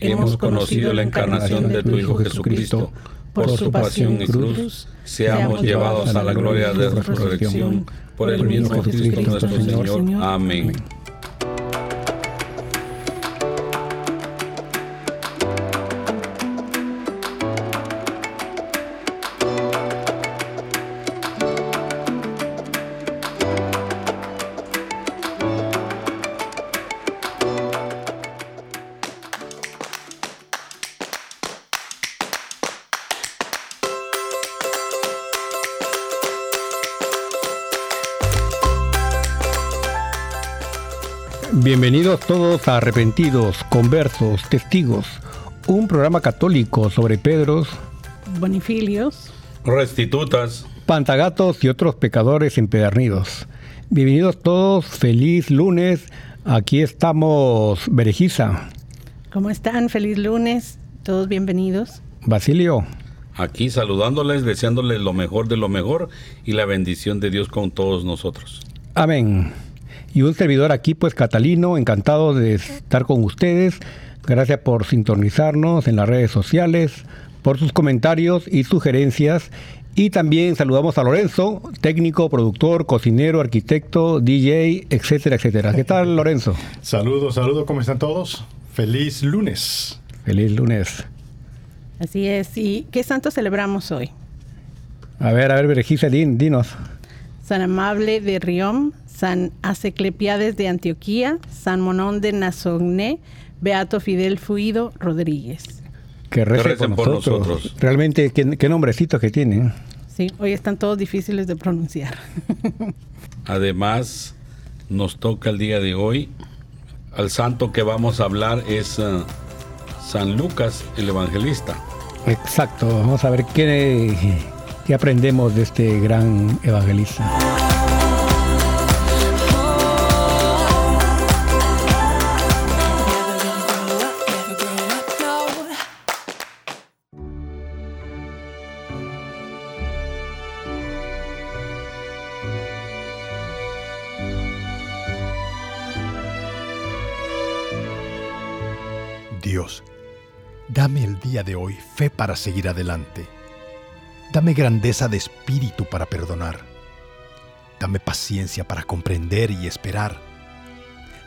hemos conocido la encarnación de tu Hijo Jesucristo, por su pasión y cruz, seamos llevados a la gloria de la resurrección, por el mismo Cristo nuestro Señor. Amén. Bienvenidos todos a Arrepentidos, Conversos, Testigos, un programa católico sobre Pedros, Bonifilios, restitutas, pantagatos y otros pecadores empedernidos. Bienvenidos todos, feliz lunes. Aquí estamos, Berejiza. ¿Cómo están? Feliz lunes. Todos bienvenidos. Basilio. Aquí saludándoles, deseándoles lo mejor de lo mejor y la bendición de Dios con todos nosotros. Amén. Y un servidor aquí, pues Catalino, encantado de estar con ustedes. Gracias por sintonizarnos en las redes sociales, por sus comentarios y sugerencias. Y también saludamos a Lorenzo, técnico, productor, cocinero, arquitecto, DJ, etcétera, etcétera. ¿Qué tal, Lorenzo? Saludos, saludos, ¿cómo están todos? Feliz lunes. Feliz lunes. Así es. ¿Y qué santo celebramos hoy? A ver, a ver, Berejiza, din, dinos. San Amable de Riom, San Aseclepiades de Antioquía, San Monón de Nazogné, Beato Fidel Fuido Rodríguez. Que recen, por, nosotros. Realmente, ¿qué, qué nombrecitos que tienen. Sí, hoy están todos difíciles de pronunciar. Además, nos toca el día de hoy, al santo que vamos a hablar es uh, San Lucas, el evangelista. Exacto, vamos a ver qué, qué aprendemos de este gran evangelista. Día de hoy fe para seguir adelante. Dame grandeza de espíritu para perdonar. Dame paciencia para comprender y esperar.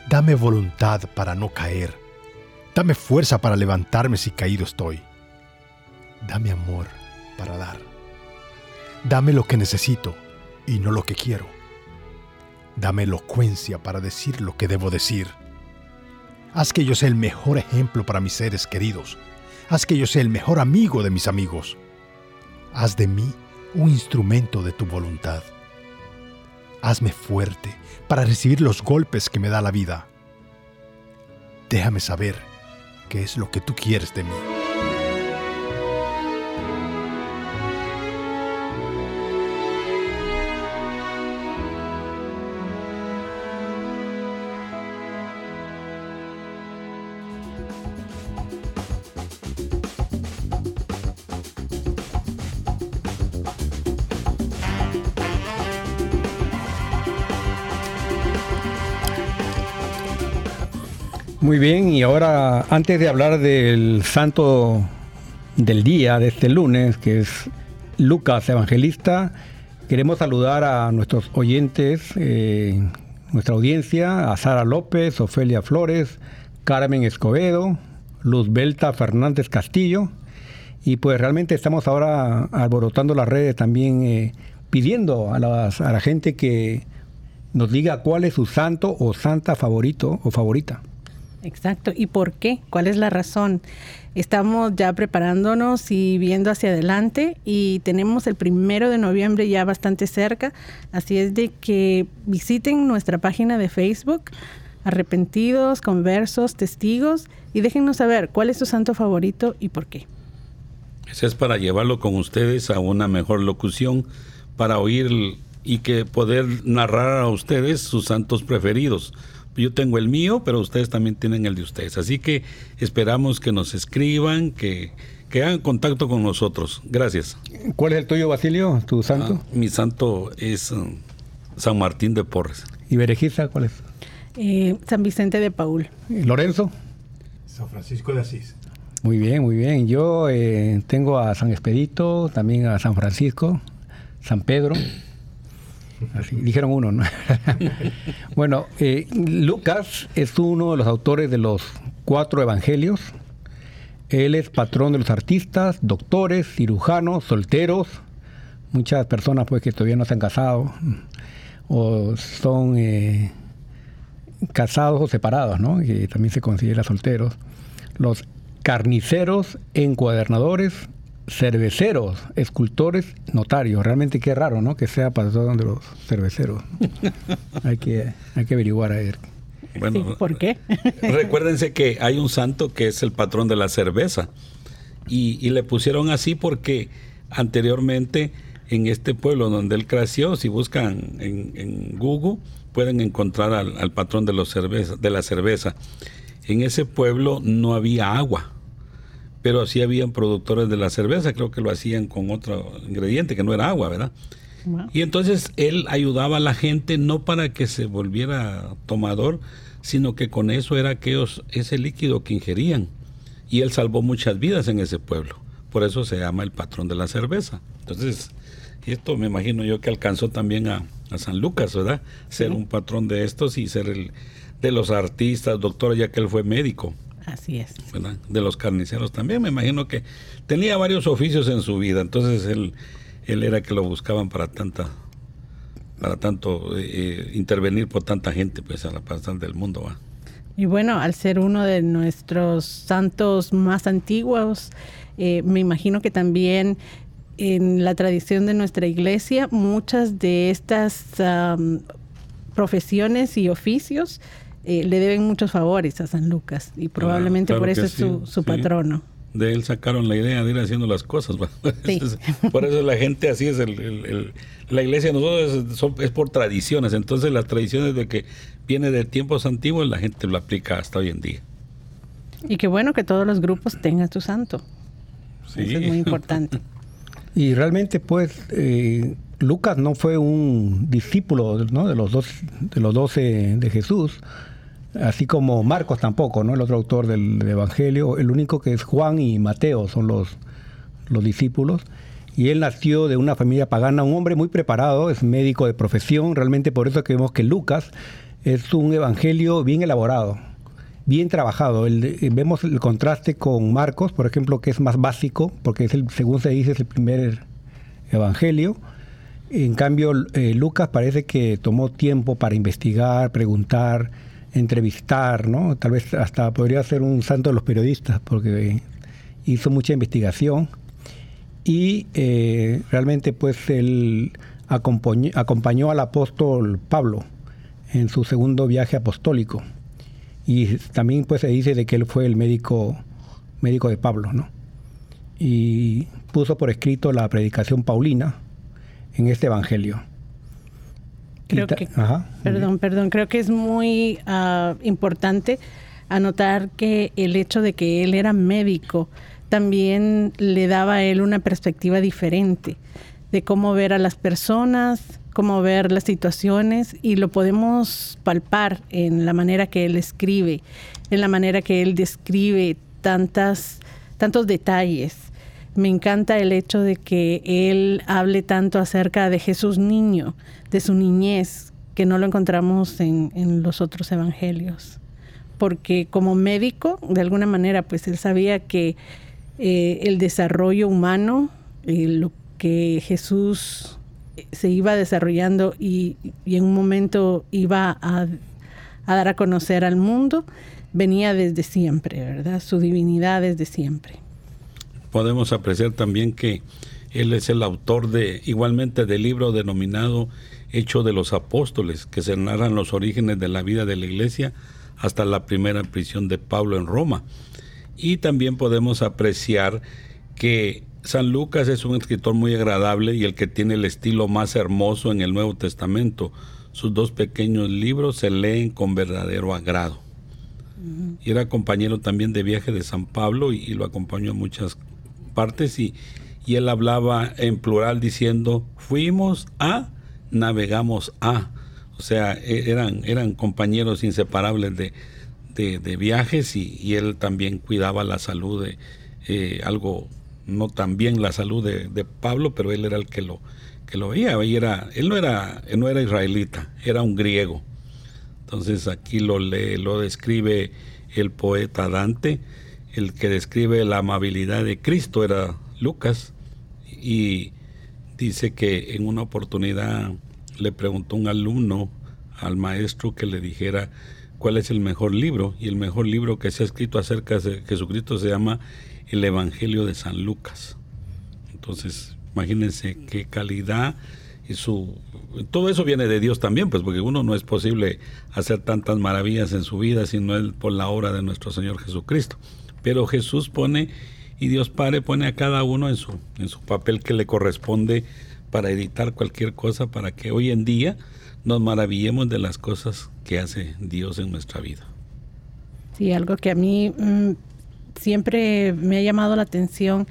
Dame voluntad para no caer. Dame fuerza para levantarme si caído estoy. Dame amor para dar. Dame lo que necesito y no lo que quiero. Dame elocuencia para decir lo que debo decir. Haz que yo sea el mejor ejemplo para mis seres queridos. Haz que yo sea el mejor amigo de mis amigos. Haz de mí un instrumento de tu voluntad. Hazme fuerte para recibir los golpes que me da la vida. Déjame saber qué es lo que tú quieres de mí. Muy bien, y ahora antes de hablar del santo del día de este lunes, que es Lucas Evangelista, queremos saludar a nuestros oyentes, eh, nuestra audiencia, a Sara López, Ofelia Flores, Carmen Escobedo, Luz Belta Fernández Castillo, y pues realmente estamos ahora alborotando las redes también eh, pidiendo a, a la gente que nos diga cuál es su santo o santa favorito o favorita. Exacto. ¿Y por qué? ¿Cuál es la razón? Estamos ya preparándonos y viendo hacia adelante y tenemos el primero de noviembre ya bastante cerca. Así es de que visiten nuestra página de Facebook, Arrepentidos, Conversos, Testigos y déjenos saber cuál es su santo favorito y por qué. Ese es para llevarlo con ustedes a una mejor locución, para oír y que poder narrar a ustedes sus santos preferidos. Yo tengo el mío, pero ustedes también tienen el de ustedes. Así que esperamos que nos escriban, que, que hagan contacto con nosotros. Gracias. ¿Cuál es el tuyo, Basilio, tu santo? Ah, mi santo es um, San Martín de Porres. ¿Y Berejiza cuál es? Eh, San Vicente de Paul. ¿Y ¿Lorenzo? San Francisco de Asís. Muy bien, muy bien. Yo eh, tengo a San Expedito, también a San Francisco, San Pedro. Así, dijeron uno, ¿no? bueno, eh, Lucas es uno de los autores de los cuatro evangelios. Él es patrón de los artistas, doctores, cirujanos, solteros, muchas personas pues que todavía no se han casado o son eh, casados o separados, ¿no? Que también se considera solteros. Los carniceros, encuadernadores, cerveceros, escultores, notarios. Realmente qué raro, ¿no? Que sea patrón de los cerveceros. hay, que, hay que averiguar a ver. Bueno, ¿Por qué? recuérdense que hay un santo que es el patrón de la cerveza. Y, le pusieron así porque anteriormente en este pueblo donde él creció, si buscan en, Google, pueden encontrar al, al patrón de, los cerveza, de la cerveza. En ese pueblo no había agua pero sí habían productores de la cerveza, creo que lo hacían con otro ingrediente que no era agua, ¿verdad? Y entonces él ayudaba a la gente no para que se volviera tomador, sino que con eso era aquellos, ese líquido que ingerían. Y él salvó muchas vidas en ese pueblo. Por eso se llama el patrón de la cerveza. Entonces, esto me imagino yo que alcanzó también a, San Lucas, ¿verdad? Ser un patrón de estos y ser el de los artistas, doctor, ya que él fue médico. Así es. De los carniceros también, me imagino que tenía varios oficios en su vida, entonces él, él era que lo buscaban para tanta para tanto eh, eh, intervenir por tanta gente pues a la pasada del mundo va y bueno al ser uno de nuestros santos más antiguos eh, me imagino que también en la tradición de nuestra iglesia muchas de estas profesiones y oficios eh, le deben muchos favores a San Lucas y probablemente por eso es su, patrono. De él sacaron la idea de ir haciendo las cosas. por eso la gente así es. El, la iglesia de nosotros es, por tradiciones. Entonces las tradiciones de que viene de tiempos antiguos la gente lo aplica hasta hoy en día. Y qué bueno que todos los grupos tengan su santo. Eso es muy importante. y realmente pues eh, Lucas no fue un discípulo de los dos de los doce de Jesús así como Marcos tampoco, ¿no? El otro autor del, Evangelio, el único que es Juan y Mateo son los, los discípulos. Y él nació de una familia pagana, un hombre muy preparado, es médico de profesión, realmente por eso que vemos que Lucas es un evangelio bien elaborado, bien trabajado. Eh, vemos el contraste con Marcos, por ejemplo, que es más básico, porque es el, según se dice es el primer evangelio. En cambio, eh, Lucas parece que tomó tiempo para investigar, preguntar, entrevistar, ¿no? Tal vez hasta podría ser un santo de los periodistas, porque hizo mucha investigación y eh, realmente pues él acompañó, acompañó, al apóstol Pablo en su segundo viaje apostólico y también pues se dice de que él fue el médico médico de Pablo, ¿no? Y puso por escrito la predicación paulina en este evangelio. Creo que, perdón, perdón, creo que es muy uh, importante anotar que el hecho de que él era médico también le daba a él una perspectiva diferente de cómo ver a las personas, cómo ver las situaciones y lo podemos palpar en la manera que él escribe, en la manera que él describe tantas, tantos detalles. Me encanta el hecho de que él hable tanto acerca de Jesús niño, de su niñez, que no lo encontramos en, los otros evangelios. Porque como médico, de alguna manera, pues él sabía que eh, el desarrollo humano, eh, lo que Jesús se iba desarrollando y, en un momento iba a, dar a conocer al mundo, venía desde siempre, ¿verdad? Su divinidad desde siempre. Podemos apreciar también que él es el autor de igualmente del libro denominado Hecho de los Apóstoles, que se narran los orígenes de la vida de la iglesia hasta la primera prisión de Pablo en Roma. Y también podemos apreciar que San Lucas es un escritor muy agradable y el que tiene el estilo más hermoso en el Nuevo Testamento. Sus dos pequeños libros se leen con verdadero agrado. Y era compañero también de viaje de San Pablo y, lo acompañó a muchas partes y, y, él hablaba en plural diciendo, fuimos a, navegamos a. O sea, e, eran, eran compañeros inseparables de, de, viajes y, él también cuidaba la salud de eh, algo no tan bien la salud de, Pablo, pero él era el que lo, que lo veía. Y era, él no era, no era israelita, era un griego. Entonces aquí lo, lee, lo describe el poeta Dante, el que describe la amabilidad de Cristo era Lucas, y dice que en una oportunidad le preguntó un alumno al maestro que le dijera cuál es el mejor libro, y el mejor libro que se ha escrito acerca de Jesucristo se llama el Evangelio de San Lucas. Entonces, imagínense qué calidad y su todo eso viene de Dios también, pues porque uno no es posible hacer tantas maravillas en su vida si no es por la obra de nuestro Señor Jesucristo. Pero Jesús pone y Dios Padre pone a cada uno en su en su papel que le corresponde para editar cualquier cosa para que hoy en día nos maravillemos de las cosas que hace Dios en nuestra vida. Sí, algo que a mí mm, siempre me ha llamado la atención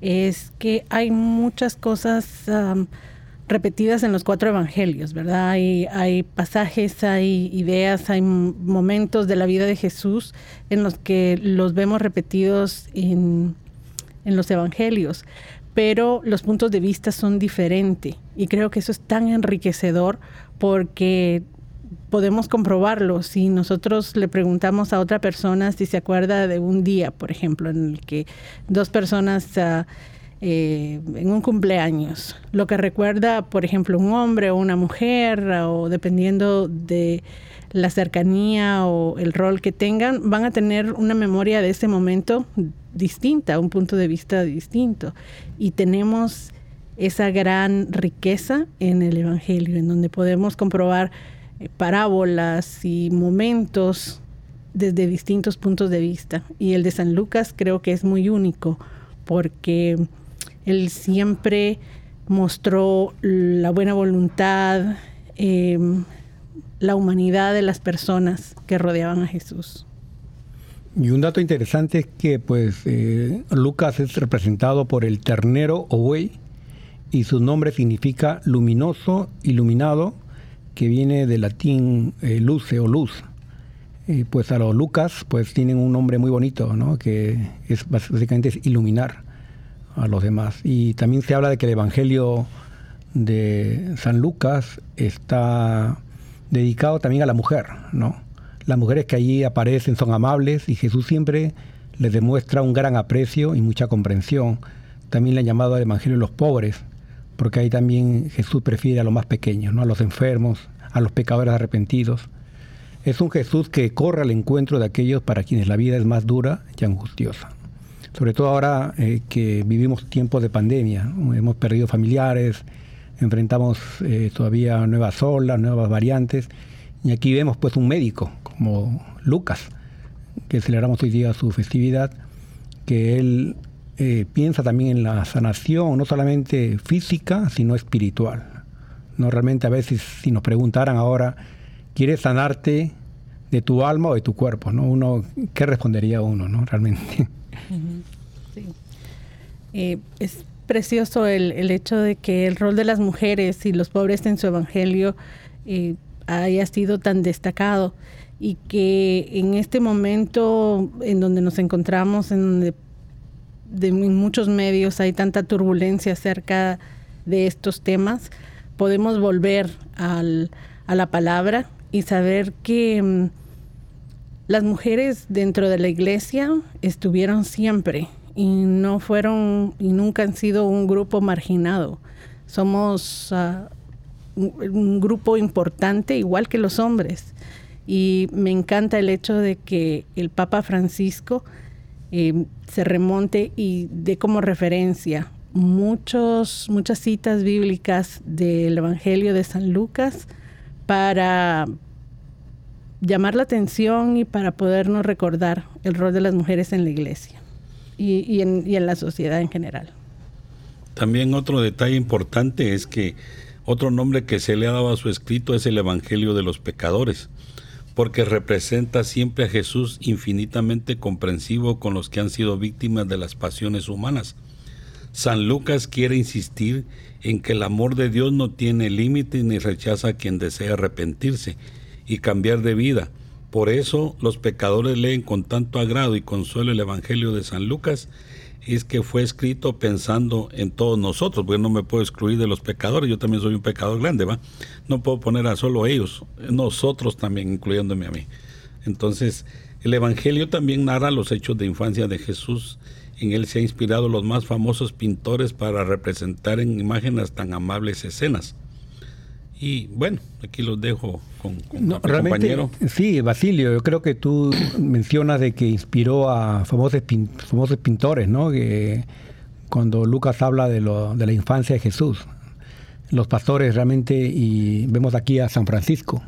es que hay muchas cosas repetidas en los cuatro evangelios, ¿verdad? Hay, pasajes, hay ideas, hay momentos de la vida de Jesús en los que los vemos repetidos en, en los evangelios, pero los puntos de vista son diferentes y creo que eso es tan enriquecedor porque podemos comprobarlo si nosotros le preguntamos a otra persona si se acuerda de un día, por ejemplo, en el que dos personas uh, eh, en un cumpleaños, lo que recuerda, por ejemplo, un hombre o una mujer, o dependiendo de la cercanía o el rol que tengan, van a tener una memoria de ese momento distinta, un punto de vista distinto. Y tenemos esa gran riqueza en el Evangelio, en donde podemos comprobar eh, parábolas y momentos desde distintos puntos de vista. Y el de San Lucas creo que es muy único porque él siempre mostró la buena voluntad, em, la humanidad de las personas que rodeaban a Jesús. Y un dato interesante es que pues eh, Lucas es representado por el ternero o buey y su nombre significa luminoso, iluminado, que viene del latín eh, luce o luz. Pues a los Lucas pues tienen un nombre muy bonito, ¿no? que es básicamente es iluminar a los demás. Y también se habla de que el Evangelio de San Lucas está dedicado también a la mujer, ¿no? Las mujeres que allí aparecen son amables y Jesús siempre les demuestra un gran aprecio y mucha comprensión. También le han llamado al Evangelio los pobres, porque ahí también Jesús prefiere a los más pequeños, ¿no? a los enfermos, a los pecadores arrepentidos. Es un Jesús que corre al encuentro de aquellos para quienes la vida es más dura y angustiosa. Sobre todo ahora eh, que vivimos tiempos de pandemia, hemos perdido familiares, enfrentamos eh, todavía nuevas olas, nuevas variantes, y aquí vemos pues un médico como Lucas, que celebramos hoy día su festividad, que él eh, piensa también en la sanación, no solamente física, sino espiritual. No realmente a veces si nos preguntaran ahora, ¿quieres sanarte de tu alma o de tu cuerpo? ¿no? Uno, ¿Qué respondería uno, no? Realmente. Eh, es precioso el, el, hecho de que el rol de las mujeres y los pobres en su evangelio eh, haya sido tan destacado y que en este momento en donde nos encontramos, en donde de, en muchos medios hay tanta turbulencia acerca de estos temas, podemos volver al, a la palabra y saber que mm, las mujeres dentro de la iglesia estuvieron siempre y no fueron y nunca han sido un grupo marginado. Somos uh, un, grupo importante igual que los hombres. Y me encanta el hecho de que el Papa Francisco eh, se remonte y dé como referencia muchos, muchas citas bíblicas del Evangelio de San Lucas para llamar la atención y para podernos recordar el rol de las mujeres en la iglesia y, en, en la sociedad en general. También otro detalle importante es que otro nombre que se le ha dado a su escrito es el Evangelio de los Pecadores, porque representa siempre a Jesús infinitamente comprensivo con los que han sido víctimas de las pasiones humanas. San Lucas quiere insistir en que el amor de Dios no tiene límite ni rechaza a quien desea arrepentirse y cambiar de vida. Por eso los pecadores leen con tanto agrado y consuelo el Evangelio de San Lucas es que fue escrito pensando en todos nosotros, porque no me puedo excluir de los pecadores, yo también soy un pecador grande, ¿va? No puedo poner a solo ellos, nosotros también, incluyéndome a mí. Entonces, el Evangelio también narra los hechos de infancia de Jesús. En él se ha inspirado los más famosos pintores para representar en imágenes tan amables escenas. Y bueno, aquí los dejo con, con no, compañero. Sí, Basilio, yo creo que tú mencionas de que inspiró a famosos, famosos pintores, ¿no? Que cuando Lucas habla de, lo, de la infancia de Jesús, los pastores realmente, y vemos aquí a San Francisco,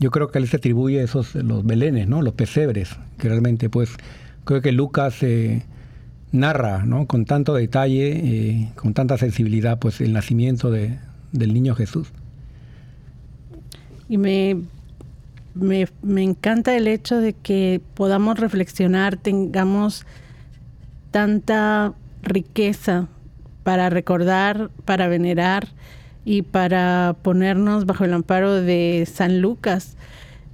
yo creo que él se atribuye esos, los belenes, ¿no? Los pesebres, que realmente pues creo que Lucas eh, narra, ¿no? Con tanto detalle, eh, con tanta sensibilidad, pues el nacimiento de, del niño Jesús. Y me, me, encanta el hecho de que podamos reflexionar, tengamos tanta riqueza para recordar, para venerar y para ponernos bajo el amparo de San Lucas.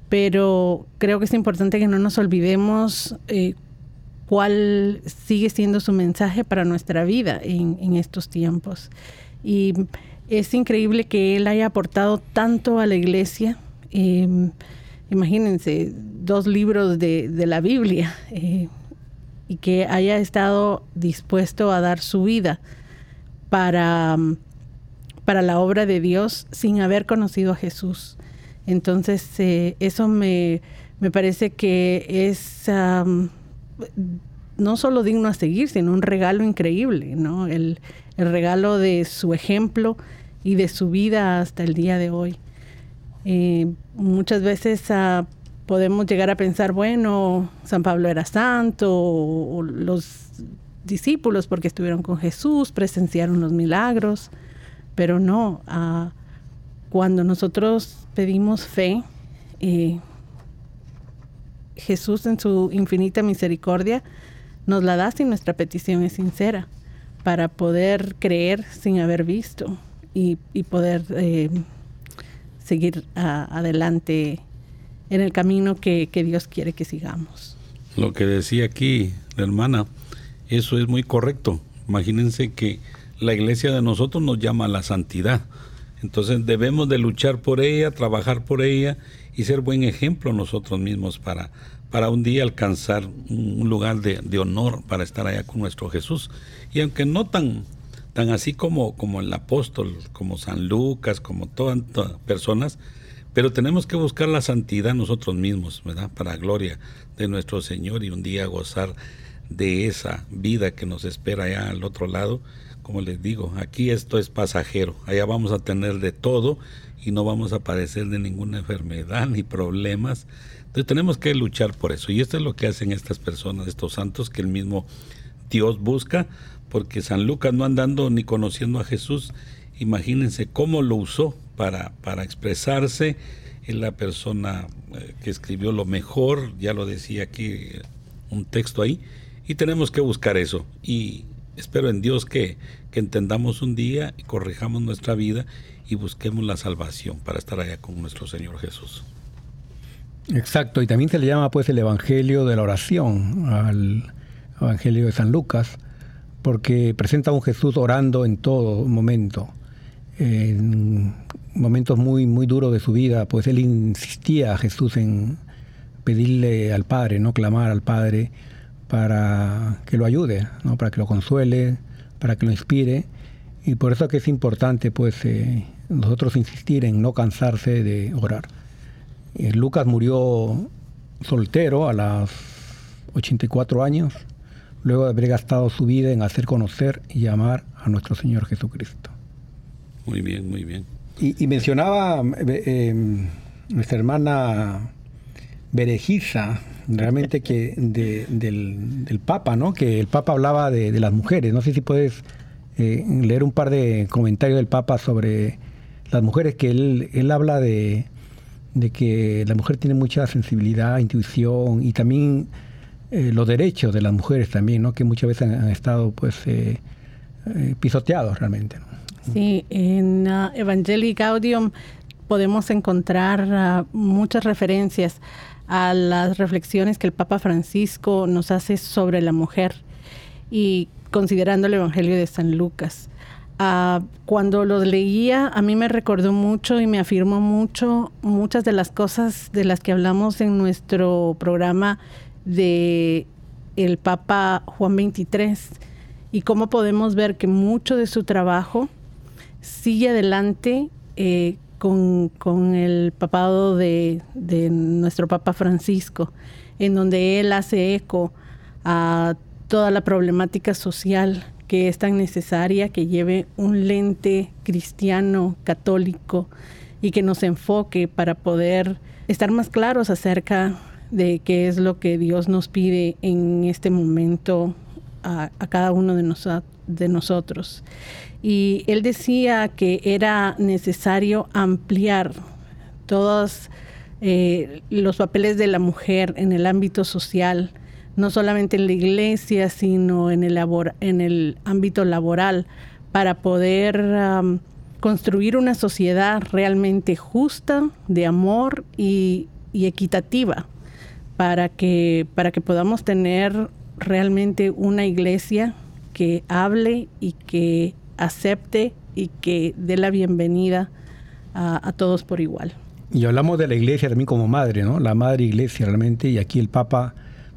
Pero creo que es importante que no nos olvidemos eh, cuál sigue siendo su mensaje para nuestra vida en, en estos tiempos. Y es increíble que él haya aportado tanto a la iglesia. Em, imagínense, dos libros de, la Biblia eh, y que haya estado dispuesto a dar su vida para, para la obra de Dios sin haber conocido a Jesús. Entonces, eh, eso me, parece que es no solo digno a seguir, sino un regalo increíble, ¿no? El, el regalo de su ejemplo y de su vida hasta el día de hoy. Eh, muchas veces ah, podemos llegar a pensar, bueno, San Pablo era santo, o, los discípulos porque estuvieron con Jesús, presenciaron los milagros, pero no, ah, cuando nosotros pedimos fe, eh, Jesús en su infinita misericordia nos la da si nuestra petición es sincera, para poder creer sin haber visto y, poder eh, seguir adelante en el camino que, Dios quiere que sigamos. Lo que decía aquí la hermana, eso es muy correcto. Imagínense que la iglesia de nosotros nos llama la santidad. Entonces debemos de luchar por ella, trabajar por ella y ser buen ejemplo nosotros mismos para, para un día alcanzar un lugar de honor para estar allá con nuestro Jesús. Y aunque no tan tan así como, como el apóstol, como San Lucas, como todas, personas, pero tenemos que buscar la santidad nosotros mismos, ¿verdad? Para gloria de nuestro Señor y un día gozar de esa vida que nos espera allá al otro lado. Como les digo, aquí esto es pasajero, allá vamos a tener de todo y no vamos a padecer de ninguna enfermedad ni problemas. Entonces tenemos que luchar por eso. Y esto es lo que hacen estas personas, estos santos que el mismo Dios busca porque San Lucas no andando ni conociendo a Jesús, imagínense cómo lo usó para, para expresarse. en la persona eh, que escribió lo mejor, ya lo decía aquí un texto ahí, y tenemos que buscar eso. Y espero en Dios que, que entendamos un día y corrijamos nuestra vida y busquemos la salvación para estar allá con nuestro Señor Jesús. Exacto, y también se le llama pues el Evangelio de la oración al Evangelio de San Lucas, porque presenta a un Jesús orando en todo momento. En momentos muy, muy duros de su vida, pues él insistía a Jesús en pedirle al Padre, no clamar al Padre para que lo ayude, ¿no? para que lo consuele, para que lo inspire. Y por eso que es importante pues eh, nosotros insistir en no cansarse de orar. Eh, Lucas murió soltero a los 84 años, luego de haber gastado su vida en hacer conocer y amar a nuestro Señor Jesucristo. Muy bien, muy bien. Y, mencionaba eh, em, nuestra hermana Berejiza, realmente que del, Papa, ¿no? Que el Papa hablaba de, las mujeres. No sé si puedes eh, leer un par de comentarios del Papa sobre las mujeres, que él, él habla de, de que la mujer tiene mucha sensibilidad, intuición y también eh, los derechos de las mujeres también, ¿no? Que muchas veces han, estado, pues, eh, pisoteados realmente. Sí, en uh, Evangelii Gaudium podemos encontrar uh, muchas referencias a las reflexiones que el Papa Francisco nos hace sobre la mujer y considerando el Evangelio de San Lucas. Uh, cuando lo leía, a mí me recordó mucho y me afirmó mucho muchas de las cosas de las que hablamos en nuestro programa de el Papa Juan XXIII y cómo podemos ver que mucho de su trabajo sigue adelante eh, con, el papado de, nuestro Papa Francisco, en donde él hace eco a toda la problemática social que es tan necesaria, que lleve un lente cristiano, católico, y que nos enfoque para poder estar más claros acerca de qué es lo que Dios nos pide en este momento a, cada uno de, de nosotros. Y él decía que era necesario ampliar todos eh, los papeles de la mujer en el ámbito social, no solamente en la iglesia, sino en el, en el ámbito laboral, para poder construir una sociedad realmente justa, de amor y, y equitativa, para que, para que podamos tener realmente una iglesia que hable y que acepte y que dé la bienvenida a, todos por igual. Y hablamos de la iglesia también como madre, ¿no? La madre iglesia realmente, y aquí el Papa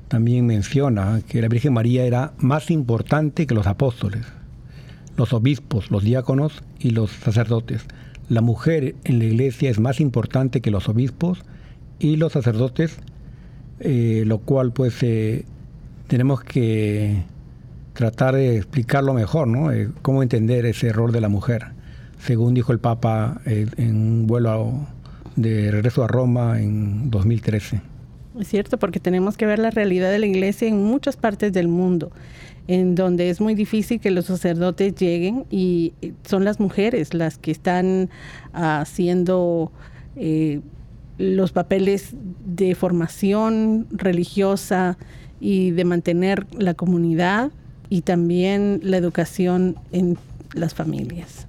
también menciona que la Virgen María era más importante que los apóstoles, los obispos, los diáconos y los sacerdotes. La mujer en la iglesia es más importante que los obispos y los sacerdotes, eh, lo cual pues eh, tenemos que tratar de explicarlo mejor, ¿no? Eh, cómo entender ese error de la mujer, según dijo el Papa en un vuelo de regreso a Roma en 2013. Es cierto, porque tenemos que ver la realidad de la iglesia en muchas partes del mundo, en donde es muy difícil que los sacerdotes lleguen y son las mujeres las que están haciendo los papeles de formación religiosa y de mantener la comunidad y también la educación en las familias.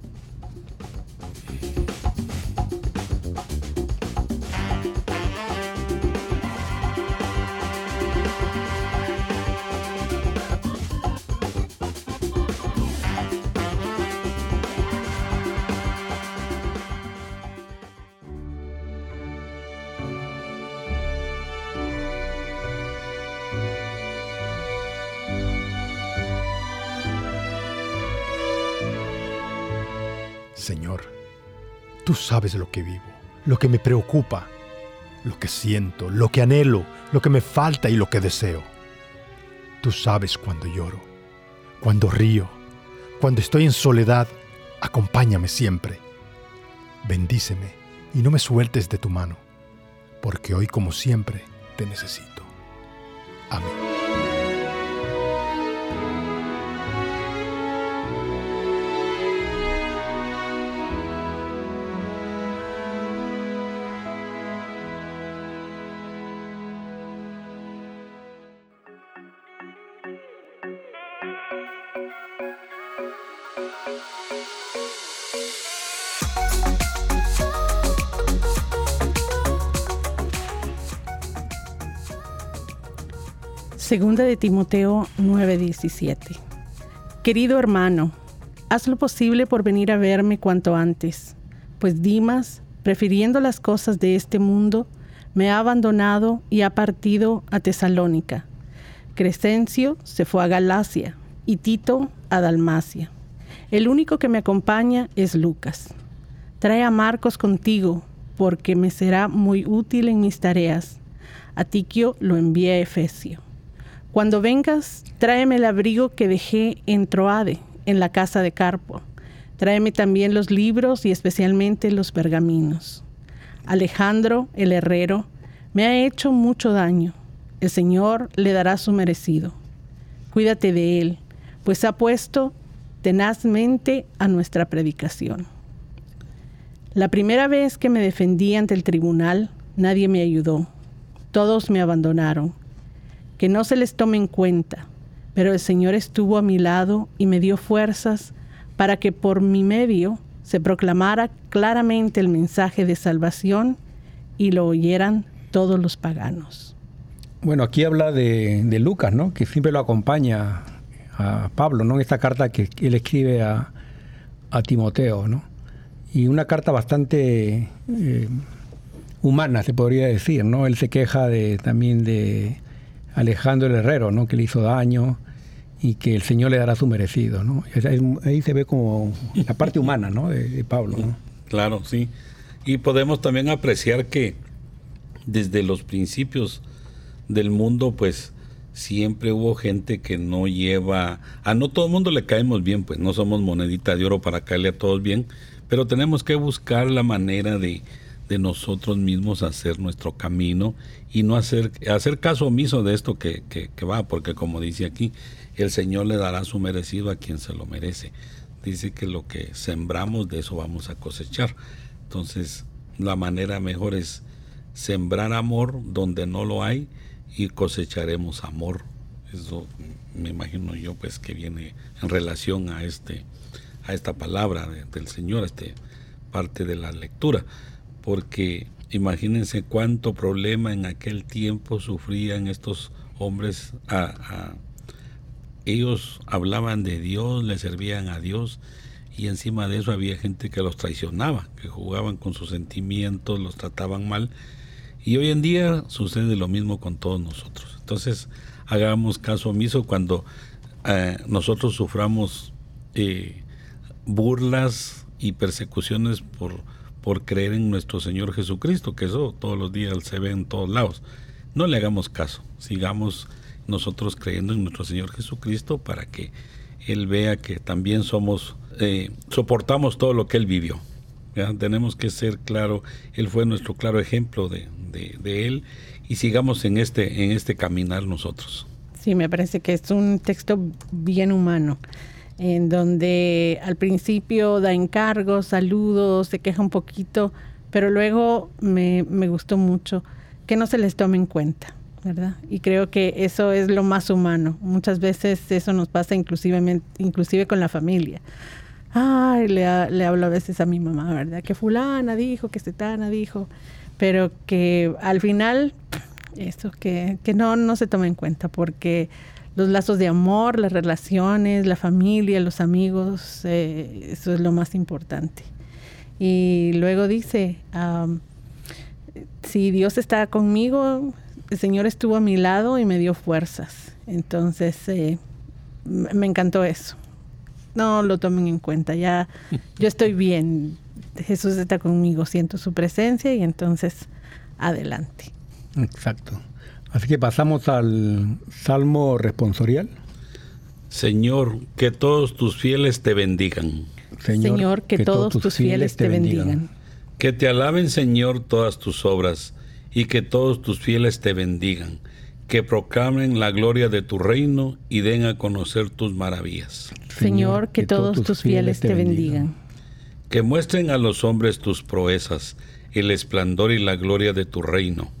Sabes lo que vivo, lo que me preocupa, lo que siento, lo que anhelo, lo que me falta y lo que deseo. Tú sabes cuando lloro, cuando río, cuando estoy en soledad, acompáñame siempre. Bendíceme y no me sueltes de tu mano, porque hoy como siempre te necesito. Amén. Segunda de Timoteo 9:17. Querido hermano, haz lo posible por venir a verme cuanto antes, pues Dimas, prefiriendo las cosas de este mundo, me ha abandonado y ha partido a Tesalónica. Crescencio se fue a Galacia y Tito a Dalmacia. El único que me acompaña es Lucas. Trae a Marcos contigo, porque me será muy útil en mis tareas. A Tiquio lo envié a Efesio. Cuando vengas, tráeme el abrigo que dejé en Troade, en la casa de Carpo. Tráeme también los libros y especialmente los pergaminos. Alejandro, el herrero, me ha hecho mucho daño. El Señor le dará su merecido. Cuídate de él, pues ha puesto tenazmente a nuestra predicación. La primera vez que me defendí ante el tribunal, nadie me ayudó. Todos me abandonaron. Que no se les tome en cuenta, pero el Señor estuvo a mi lado y me dio fuerzas para que por mi medio se proclamara claramente el mensaje de salvación y lo oyeran todos los paganos. Bueno, aquí habla de, Lucas, ¿no? Que siempre lo acompaña a Pablo, ¿no? En esta carta que él escribe a, Timoteo, ¿no? Y una carta bastante eh, humana, se podría decir, ¿no? Él se queja de, también de Alejandro el Herrero, ¿no? Que le hizo daño y que el Señor le dará su merecido, ¿no? Ahí se ve como la parte humana, ¿no? De, Pablo. Claro, sí. Y podemos también apreciar que desde los principios del mundo, pues siempre hubo gente que no lleva, a no todo el mundo le caemos bien, pues no somos monedita de oro para caerle a todos bien, pero tenemos que buscar la manera de, de nosotros mismos hacer nuestro camino y no hacer, hacer caso omiso de esto que, que, va, porque como dice aquí, el Señor le dará su merecido a quien se lo merece. Dice que lo que sembramos de eso vamos a cosechar. Entonces, la manera mejor es sembrar amor donde no lo hay y cosecharemos amor. Eso me imagino yo pues que viene en relación a este a esta palabra del Señor, a este parte de la lectura, porque imagínense cuánto problema en aquel tiempo sufrían estos hombres ellos hablaban de Dios, le servían a Dios y encima de eso había gente que los traicionaba, que jugaban con sus sentimientos, los trataban mal. Y hoy en día sucede lo mismo con todos nosotros. Entonces, hagamos caso omiso cuando eh, nosotros suframos eh, burlas y persecuciones por, por creer en nuestro Señor Jesucristo, que eso todos los días se ve en todos lados. No le hagamos caso, sigamos nosotros creyendo en nuestro Señor Jesucristo para que Él vea que también somos, eh, soportamos todo lo que Él vivió. Tenemos que ser claro, Él fue nuestro claro ejemplo de, de, Él y sigamos en este, en este caminar nosotros. Sí, me parece que es un texto bien humano, en donde al principio da encargos, saludos, se queja un poquito, pero luego me, me gustó mucho que no se les tome en cuenta ¿verdad? Y creo que eso es lo más humano. Muchas veces eso nos pasa inclusive, inclusive con la familia. Ay, le, le hablo a veces a mi mamá, ¿verdad? Que fulana dijo, que setana dijo, pero que al final eso, que, que no, no se toma en cuenta porque los lazos de amor, las relaciones, la familia, los amigos, eh, eso es lo más importante. Y luego dice, si Dios está conmigo, el Señor estuvo a mi lado y me dio fuerzas. Entonces, eh, me encantó eso. No lo tomen en cuenta, ya yo estoy bien. Jesús está conmigo, siento su presencia y entonces adelante. Exacto. Así que pasamos al Salmo responsorial. Señor, que todos tus fieles te bendigan. Señor, que, todos, tus fieles, te bendigan. Que te alaben, Señor, todas tus obras y que todos tus fieles te bendigan, que proclamen la gloria de tu reino y den a conocer tus maravillas. Señor, que, todos tus fieles te bendigan. Que muestren a los hombres tus proezas, el esplendor y la gloria de tu reino.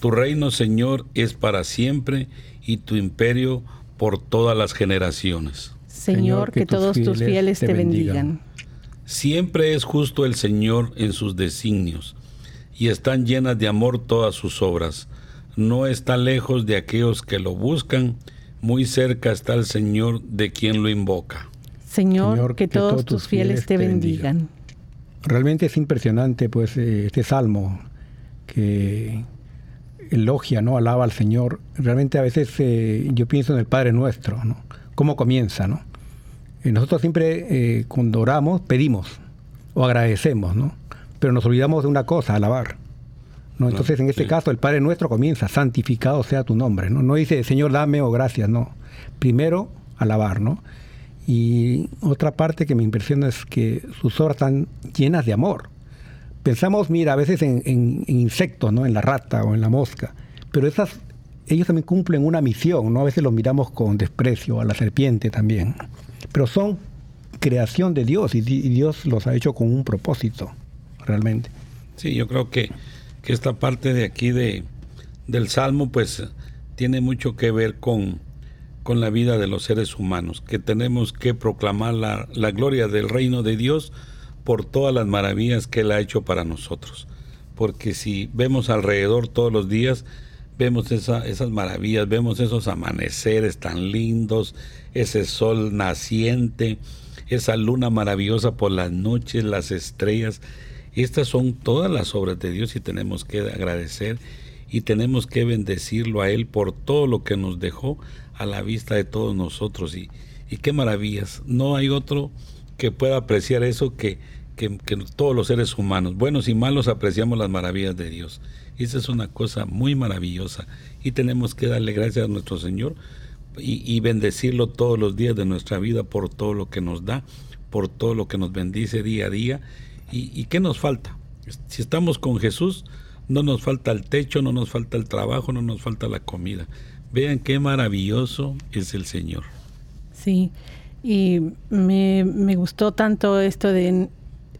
Tu reino, Señor, es para siempre y tu imperio por todas las generaciones. Señor, que, todos tus fieles te bendigan. Siempre es justo el Señor en sus designios y están llenas de amor todas sus obras. no está lejos de aquellos que lo buscan, muy cerca está el Señor de quien lo invoca. Señor, que, todos, tus fieles, te bendigan. Realmente es impresionante pues eh, este salmo que elogia, ¿no? Alaba al Señor. Realmente a veces eh, yo pienso en el Padre Nuestro, ¿no? ¿Cómo comienza, no? Eh, nosotros siempre cuando oramos pedimos o agradecemos, ¿no? Pero nos olvidamos de una cosa, alabar. ¿no? Entonces, en este caso, el Padre Nuestro comienza, santificado sea tu nombre, ¿no? No dice, Señor, dame o gracias, no. Primero, alabar, ¿no? Y otra parte que me impresiona es que sus obras están llenas de amor. Pensamos, mira, a veces en, insectos, ¿no? En la rata o en la mosca. Pero esas, ellos también cumplen una misión, ¿no? A veces los miramos con desprecio, a la serpiente también. Pero son creación de Dios y, Dios los ha hecho con un propósito, realmente. Sí, yo creo que, que esta parte de aquí de, del Salmo, pues, tiene mucho que ver con con la vida de los seres humanos, que tenemos que proclamar la, gloria del reino de Dios por todas las maravillas que Él ha hecho para nosotros. Porque si vemos alrededor todos los días, vemos esas maravillas, vemos esos amaneceres tan lindos, ese sol naciente, esa luna maravillosa por las noches, las estrellas. Estas son todas las obras de Dios y tenemos que agradecer y tenemos que bendecirlo a Él por todo lo que nos dejó a la vista de todos nosotros. Y, y qué maravillas. No hay otro que pueda apreciar eso que, que, todos los seres humanos, buenos y malos, apreciamos las maravillas de Dios. Esa es una cosa muy maravillosa. Y tenemos que darle gracias a nuestro Señor y, bendecirlo todos los días de nuestra vida por todo lo que nos da, por todo lo que nos bendice día a día. ¿Y, y qué nos falta? Si estamos con Jesús, no nos falta el techo, no nos falta el trabajo, no nos falta la comida. Vean qué maravilloso es el Señor. Sí, y me, gustó tanto esto de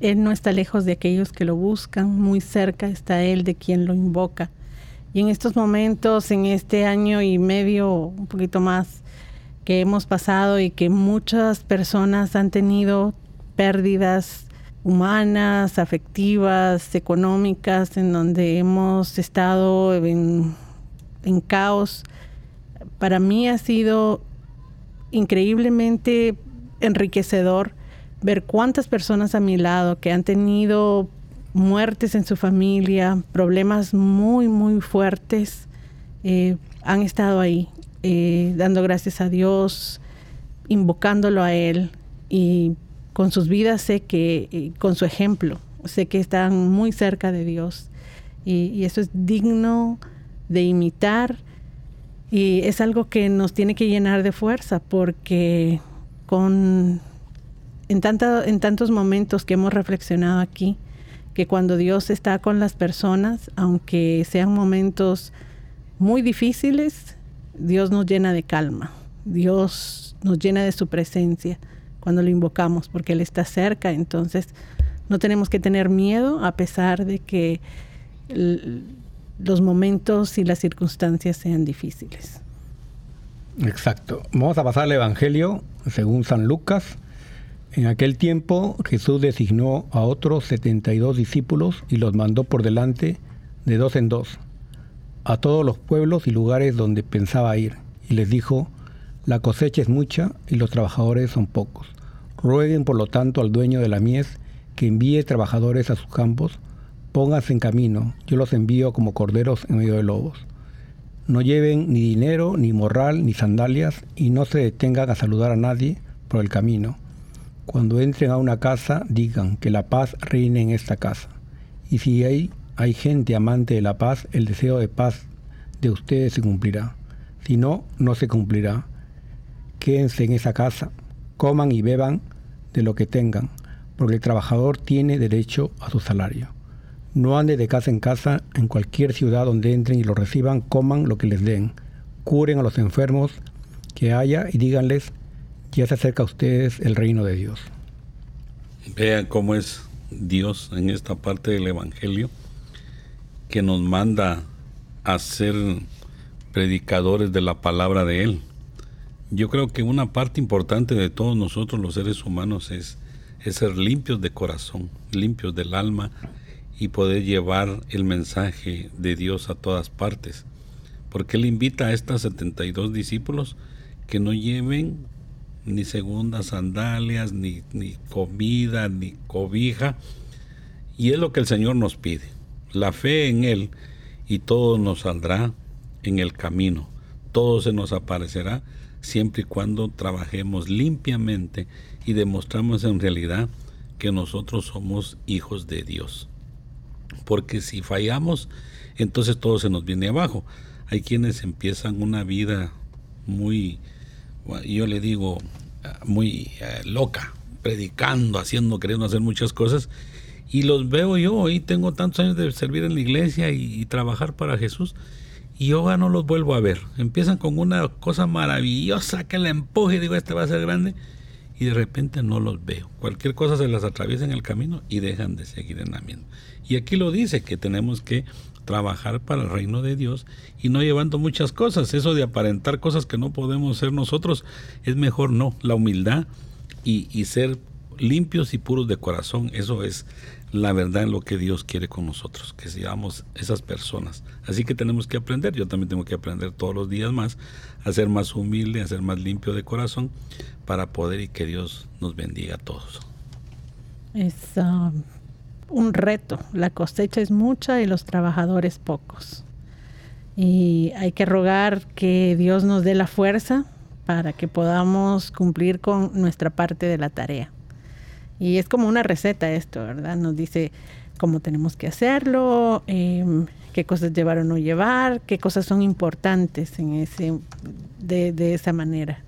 Él no está lejos de aquellos que lo buscan, muy cerca está Él de quien lo invoca. Y en estos momentos, en este año y medio, un poquito más, que hemos pasado y que muchas personas han tenido pérdidas humanas, afectivas, económicas, en donde hemos estado en, en caos, para mí ha sido increíblemente enriquecedor ver cuántas personas a mi lado que han tenido muertes en su familia, problemas muy, muy fuertes, eh, han estado ahí, eh, dando gracias a Dios, invocándolo a Él. Y con sus vidas sé que, con su ejemplo, sé que están muy cerca de Dios. Y eso es digno de imitar. Y es algo que nos tiene que llenar de fuerza porque con, en, tantos momentos que hemos reflexionado aquí, que cuando Dios está con las personas, aunque sean momentos muy difíciles, Dios nos llena de calma, Dios nos llena de su presencia cuando lo invocamos, porque Él está cerca, entonces no tenemos que tener miedo a pesar de que los momentos y las circunstancias sean difíciles. Exacto. Vamos a pasar al Evangelio según San Lucas. En aquel tiempo Jesús designó a otros 72 discípulos y los mandó por delante de dos en dos a todos los pueblos y lugares donde pensaba ir y les dijo, la cosecha es mucha y los trabajadores son pocos. Rueguen por lo tanto al dueño de la mies que envíe trabajadores a sus campos Pónganse en camino, yo los envío como corderos en medio de lobos. No lleven ni dinero, ni morral, ni sandalias, y no se detengan a saludar a nadie por el camino. Cuando entren a una casa, digan que la paz reine en esta casa. Y si hay, hay gente amante de la paz, el deseo de paz de ustedes se cumplirá. Si no, no se cumplirá. Quédense en esa casa, coman y beban de lo que tengan, porque el trabajador tiene derecho a su salario. No ande de casa en casa, en cualquier ciudad donde entren y lo reciban, coman lo que les den. Curen a los enfermos que haya y díganles, ya se acerca a ustedes el reino de Dios. Vean cómo es Dios en esta parte del Evangelio, que nos manda a ser predicadores de la palabra de Él. Yo creo que una parte importante de todos nosotros los seres humanos es, es ser limpios de corazón, limpios del alma y poder llevar el mensaje de Dios a todas partes. porque Él invita a estos 72 discípulos que no lleven ni segundas sandalias, ni, ni comida, ni cobija. Y es lo que el Señor nos pide, la fe en Él y todo nos saldrá en el camino, todo se nos aparecerá siempre y cuando trabajemos limpiamente y demostramos en realidad que nosotros somos hijos de Dios. Porque si fallamos, entonces todo se nos viene abajo. Hay quienes empiezan una vida muy, yo le digo, muy eh, loca, predicando, haciendo, queriendo hacer muchas cosas. Y los veo yo, y tengo tantos años de servir en la iglesia y, y trabajar para Jesús y yo no los vuelvo a ver. Empiezan con una cosa maravillosa que la empuje y digo, este va a ser grande, y de repente no los veo. Cualquier cosa se las atraviesa en el camino y dejan de seguir en la misma. Y aquí lo dice, que tenemos que trabajar para el reino de Dios y no llevando muchas cosas. Eso de aparentar cosas que no podemos ser nosotros, es mejor no. La humildad y, ser limpios y puros de corazón, eso es la verdad en lo que Dios quiere con nosotros, que seamos esas personas. Así que tenemos que aprender, yo también tengo que aprender todos los días más, a ser más humilde, a ser más limpio de corazón, para poder y que Dios nos bendiga a todos. Es um, un reto, la cosecha es mucha y los trabajadores pocos. Y hay que rogar que Dios nos dé la fuerza para que podamos cumplir con nuestra parte de la tarea. Y es como una receta esto, ¿verdad? Nos dice cómo tenemos que hacerlo, em, qué cosas llevar o no llevar, qué cosas son importantes en ese, de, esa manera.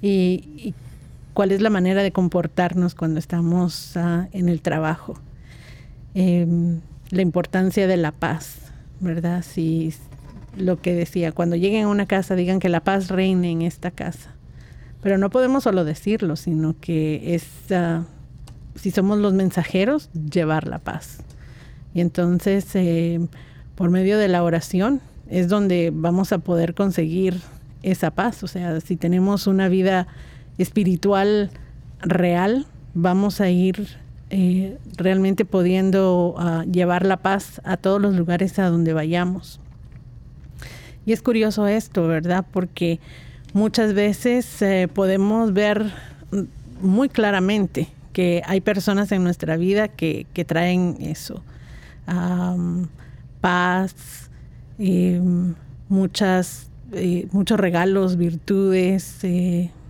Y, cuál es la manera de comportarnos cuando estamos ah, en el trabajo. Em, la importancia de la paz, ¿verdad? Si lo que decía, cuando lleguen a una casa digan que la paz reine en esta casa. Pero no podemos solo decirlo, sino que es ah, si somos los mensajeros, llevar la paz. Y entonces, eh, por medio de la oración, es donde vamos a poder conseguir esa paz. O sea, si tenemos una vida espiritual real, vamos a ir eh, realmente pudiendo ah, llevar la paz a todos los lugares a donde vayamos. Y es curioso esto, ¿verdad? Porque muchas veces eh, podemos ver muy claramente que hay personas en nuestra vida que, traen eso. paz, em, muchas, eh, muchos regalos, virtudes,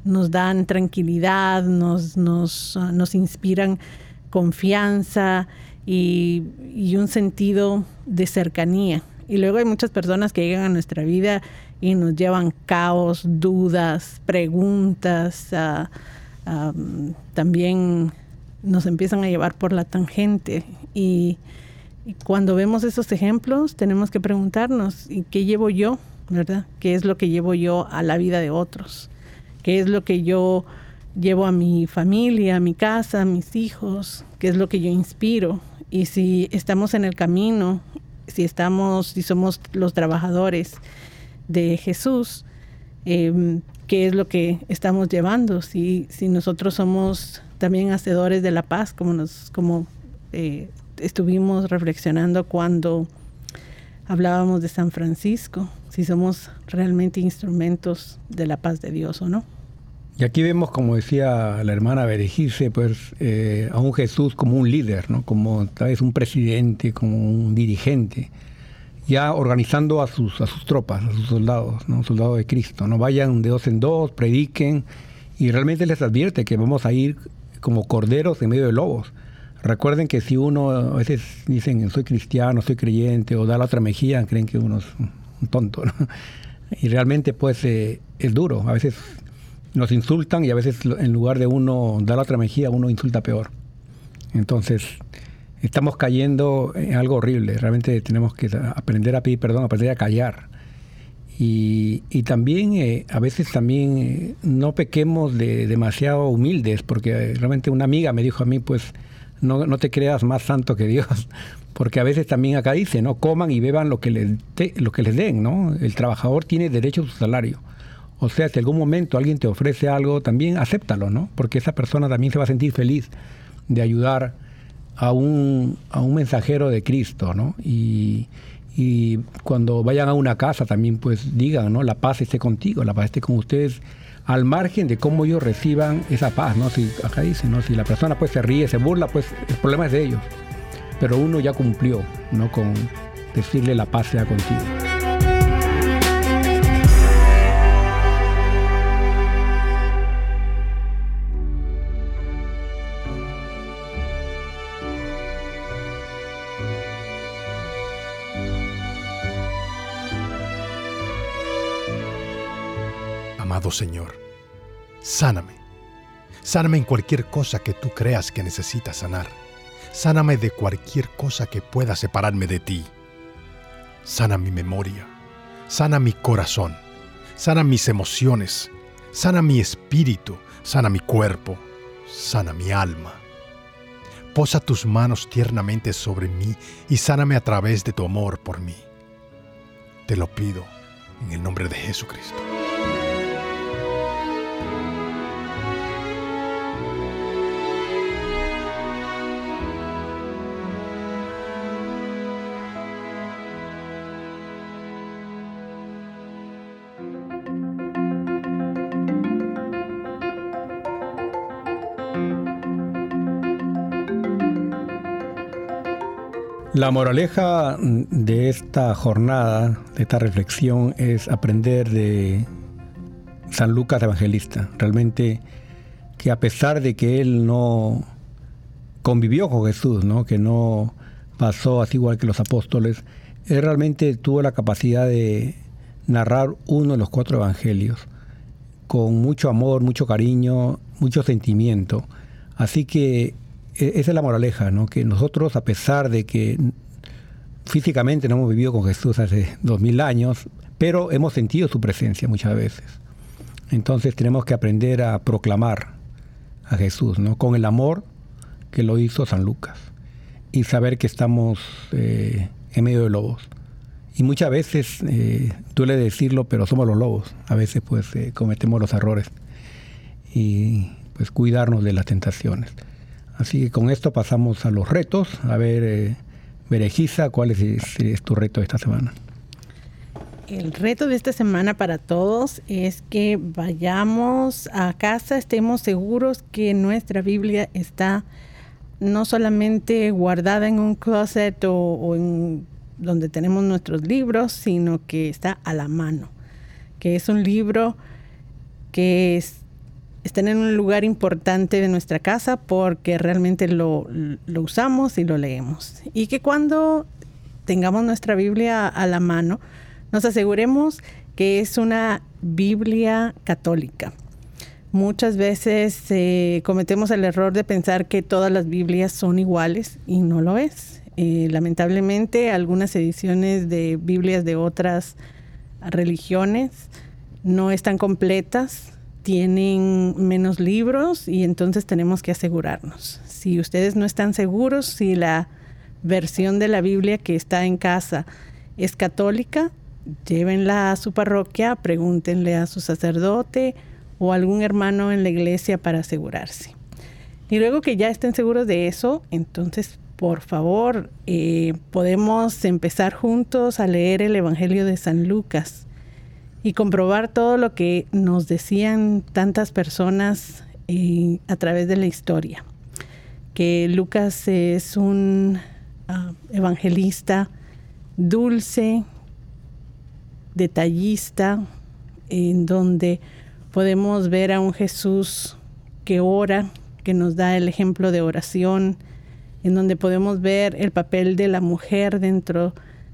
nos dan tranquilidad, nos, nos, ah, nos inspiran confianza y, un sentido de cercanía. Y luego hay muchas personas que llegan a nuestra vida y nos llevan caos, dudas, preguntas, uh, también nos empiezan a llevar por la tangente y, cuando vemos esos ejemplos tenemos que preguntarnos, ¿y qué llevo yo? ¿Verdad? ¿Qué es lo que llevo yo a la vida de otros? ¿Qué es lo que yo llevo a mi familia, a mi casa, a mis hijos? ¿Qué es lo que yo inspiro? Y si estamos en el camino, si estamos, si somos los trabajadores de Jesús, em, qué es lo que estamos llevando, si, si nosotros somos también hacedores de la paz, como, nos, como eh, estuvimos reflexionando cuando hablábamos de San Francisco, si somos realmente instrumentos de la paz de Dios o no. Y aquí vemos, como decía la hermana Berejice, pues eh, a un Jesús como un líder, ¿no? como tal vez un presidente, como un dirigente ya organizando a sus, a sus tropas, a sus soldados, ¿no? soldados de Cristo. No vayan de dos en dos, prediquen y realmente les advierte que vamos a ir como corderos en medio de lobos. Recuerden que si uno a veces dicen soy cristiano, soy creyente o da la otra mejilla, creen que uno es un tonto. Y realmente pues eh, es duro. A veces nos insultan y a veces en lugar de uno dar la otra mejilla, uno insulta peor. Entonces, estamos cayendo en algo horrible. Realmente tenemos que aprender a pedir perdón, aprender a callar. Y, también eh, a veces también eh, no pequemos de demasiado humildes, porque realmente una amiga me dijo a mí, pues no, no, te creas más santo que Dios, porque a veces también acá dice, no coman y beban lo que les, lo que les den, ¿no? El trabajador tiene derecho a su salario. O sea, si algún momento alguien te ofrece algo, también acéptalo, ¿no? Porque esa persona también se va a sentir feliz de ayudar a un, a un mensajero de Cristo, ¿no? Y, cuando vayan a una casa también pues digan, ¿no? La paz esté contigo, la paz esté con ustedes, al margen de cómo ellos reciban esa paz, ¿no? Si acá dice, ¿no? Si la persona pues se ríe, se burla, pues el problema es de ellos. Pero uno ya cumplió, ¿no? Con decirle la paz sea contigo. Señor, sáname. Sáname en cualquier cosa que tú creas que necesitas sanar. Sáname de cualquier cosa que pueda separarme de ti. Sana mi memoria. Sana mi corazón. Sana mis emociones. Sana mi espíritu. Sana mi cuerpo. Sana mi alma. Posa tus manos tiernamente sobre mí y sáname a través de tu amor por mí. Te lo pido en el nombre de Jesucristo. La moraleja de esta jornada, de esta reflexión, es aprender de San Lucas Evangelista. Realmente que a pesar de que él no convivió con Jesús, ¿no? que no pasó así igual que los apóstoles, él realmente tuvo la capacidad de narrar uno de los cuatro evangelios con mucho amor, mucho cariño, mucho sentimiento. Así que esa es la moraleja, ¿no? que nosotros, a pesar de que físicamente no hemos vivido con Jesús hace dos mil años, pero hemos sentido su presencia muchas veces. Entonces tenemos que aprender a proclamar a Jesús, ¿no? con el amor que lo hizo San Lucas, y saber que estamos eh, en medio de lobos. Y muchas veces, eh, duele decirlo, pero somos los lobos. A veces pues eh, cometemos los errores. Y pues cuidarnos de las tentaciones. Así que con esto pasamos a los retos. A ver, eh, Berejiza, ¿cuál es, tu reto esta semana? El reto de esta semana para todos es que vayamos a casa, estemos seguros que nuestra Biblia está no solamente guardada en un closet o, o en donde tenemos nuestros libros, sino que está a la mano, que es un libro que es estén en un lugar importante de nuestra casa porque realmente lo, usamos y lo leemos. Y que cuando tengamos nuestra Biblia a la mano, nos aseguremos que es una Biblia católica. Muchas veces eh, cometemos el error de pensar que todas las Biblias son iguales y no lo es. Eh, lamentablemente, algunas ediciones de Biblias de otras religiones no están completas tienen menos libros y entonces tenemos que asegurarnos. Si ustedes no están seguros si la versión de la Biblia que está en casa es católica, llévenla a su parroquia, pregúntenle a su sacerdote o algún hermano en la iglesia para asegurarse. Y luego que ya estén seguros de eso, entonces por favor eh, podemos empezar juntos a leer el Evangelio de San Lucas y comprobar todo lo que nos decían tantas personas eh, a través de la historia. Que Lucas es un ah, evangelista dulce, detallista, en donde podemos ver a un Jesús que ora, que nos da el ejemplo de oración, en donde podemos ver el papel de la mujer dentro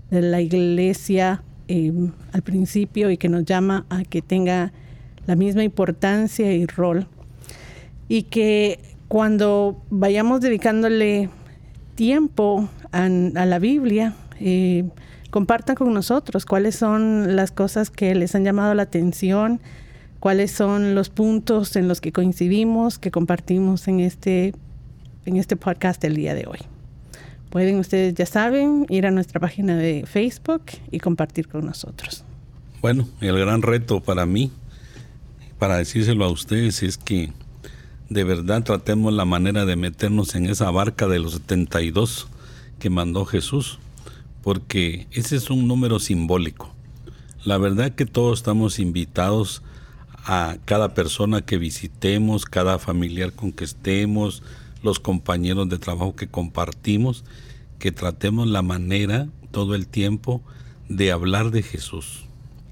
de la iglesia Em, al principio y que nos llama a que tenga la misma importancia y rol. Y que cuando vayamos dedicándole tiempo a, la Biblia, eh, compartan con nosotros cuáles son las cosas que les han llamado la atención, cuáles son los puntos en los que coincidimos, que compartimos en este, en este podcast el día de hoy. Pueden ustedes, ya saben, ir a nuestra página de Facebook y compartir con nosotros. Bueno, el gran reto para mí, para decírselo a ustedes, es que de verdad tratemos la manera de meternos en esa barca de los 72 que mandó Jesús, porque ese es un número simbólico. La verdad que todos estamos invitados a cada persona que visitemos, cada familiar con que estemos, los compañeros de trabajo que compartimos, que tratemos la manera todo el tiempo de hablar de Jesús.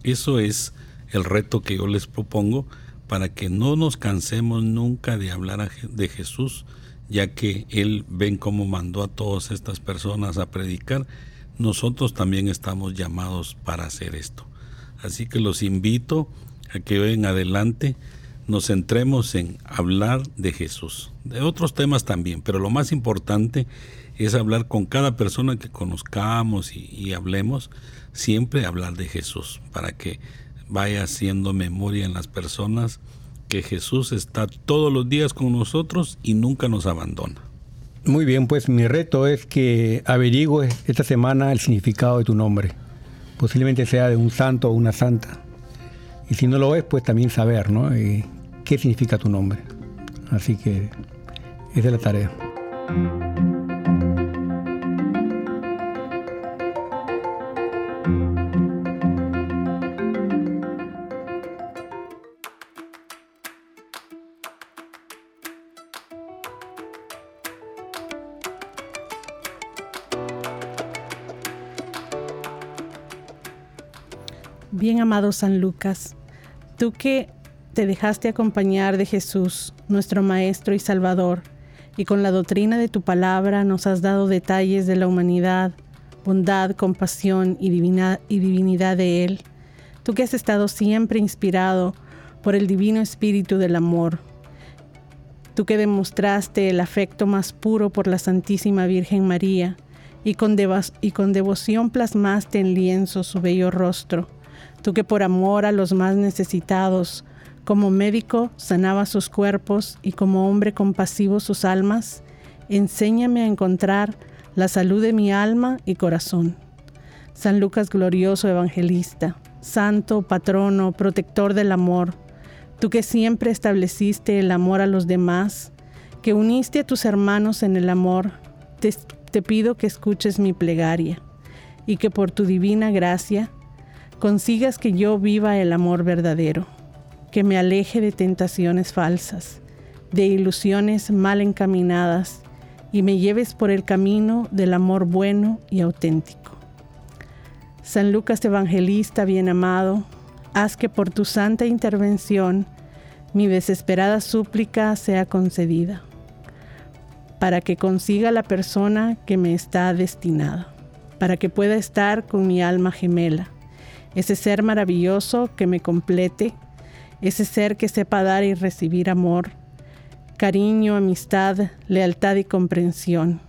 Eso es el reto que yo les propongo para que no nos cansemos nunca de hablar de Jesús, ya que Él ven cómo mandó a todas estas personas a predicar, nosotros también estamos llamados para hacer esto. Así que los invito a que hoy en adelante nos centremos en hablar de Jesús, de otros temas también, pero lo más importante es hablar con cada persona que conozcamos y, hablemos, siempre hablar de Jesús, para que vaya haciendo memoria en las personas que Jesús está todos los días con nosotros y nunca nos abandona. Muy bien, pues mi reto es que averigüe esta semana el significado de tu nombre. Posiblemente sea de un santo o una santa. Y si no lo es, pues también saber, ¿no? Eh, ¿Qué significa tu nombre? Así que esa es la tarea. Bien amado San Lucas, tú que te dejaste acompañar de Jesús, nuestro Maestro y Salvador, y con la doctrina de tu palabra nos has dado detalles de la humanidad, bondad, compasión y, divinidad de Él, tú que has estado siempre inspirado por el divino espíritu del amor, tú que demostraste el afecto más puro por la Santísima Virgen María, y con, y con devoción plasmaste en lienzo su bello rostro, tú que por amor a los más necesitados, como médico sanaba sus cuerpos y como hombre compasivo sus almas, enséñame a encontrar la salud de mi alma y corazón. San Lucas glorioso evangelista, santo, patrono, protector del amor, tú que siempre estableciste el amor a los demás, que uniste a tus hermanos en el amor, te, te pido que escuches mi plegaria y que por tu divina gracia consigas que yo viva el amor verdadero, que me aleje de tentaciones falsas, de ilusiones mal encaminadas y me lleves por el camino del amor bueno y auténtico. San Lucas Evangelista bien amado, haz que por tu santa intervención mi desesperada súplica sea concedida, para que consiga la persona que me está destinada, para que pueda estar con mi alma gemela ese ser maravilloso que me complete, ese ser que sepa dar y recibir amor, cariño, amistad, lealtad y comprensión,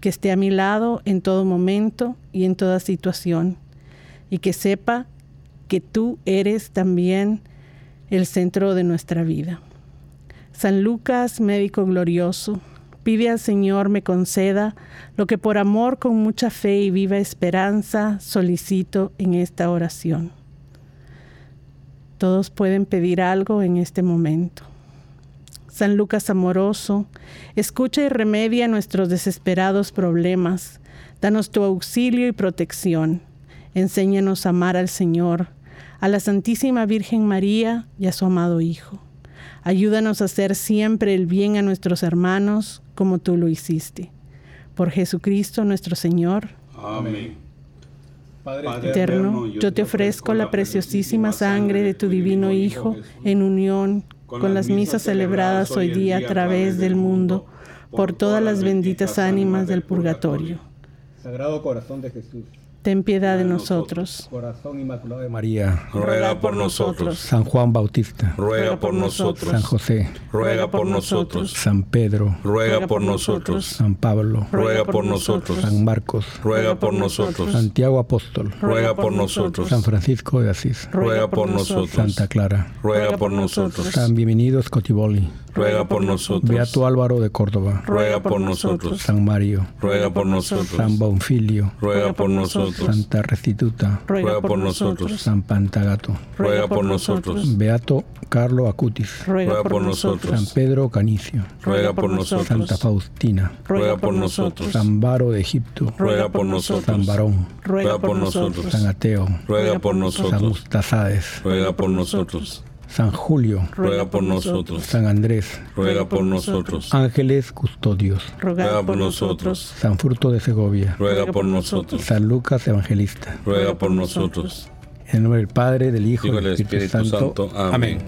que esté a mi lado en todo momento y en toda situación, y que sepa que tú eres también el centro de nuestra vida. San Lucas, médico glorioso, pide al Señor me conceda lo que por amor con mucha fe y viva esperanza solicito en esta oración. Todos pueden pedir algo en este momento. San Lucas amoroso, escucha y remedia nuestros desesperados problemas. Danos tu auxilio y protección. Enséñanos a amar al Señor, a la Santísima Virgen María y a su amado Hijo. Ayúdanos a hacer siempre el bien a nuestros hermanos como tú lo hiciste. Por Jesucristo nuestro Señor. Amén. Padre eterno, yo te ofrezco la preciosísima sangre de tu divino Hijo en unión con las misas celebradas hoy día a través del mundo por todas las benditas ánimas del purgatorio. Sagrado Corazón de Jesús ten piedad de nosotros. Corazón Inmaculado de María, ruega por nosotros. San Juan Bautista, ruega por nosotros. San José, ruega por nosotros. San Pedro, ruega por nosotros. San Pablo, ruega por nosotros. San Marcos, ruega por nosotros. Santiago Apóstol, ruega por nosotros. San Francisco de Asís, ruega por nosotros. Santa Clara, ruega por nosotros. San Bienvenido Scotiboli, ruega por nosotros. Beato Álvaro de Córdoba, ruega por nosotros. San Mario, ruega por nosotros. San Bonfilio, ruega por nosotros. Santa Restituta, ruega por nosotros. San Pantagato, ruega por nosotros. Beato Carlo Acutis, ruega por nosotros. San Pedro Canicio, ruega por nosotros. Santa Faustina, ruega por nosotros. San Baro de Egipto, ruega por nosotros. San Barón, ruega por nosotros. San Ateo, ruega por San nosotros. Mustazades, ruega por nosotros. San Julio, ruega por nosotros. San Andrés, ruega por nosotros. Ángeles Custodios, ruega por nosotros. San Fruto de Segovia, ruega por nosotros. San Lucas Evangelista, ruega por nosotros. En el nombre del Padre, del Hijo y del Espíritu, Santo. Amén.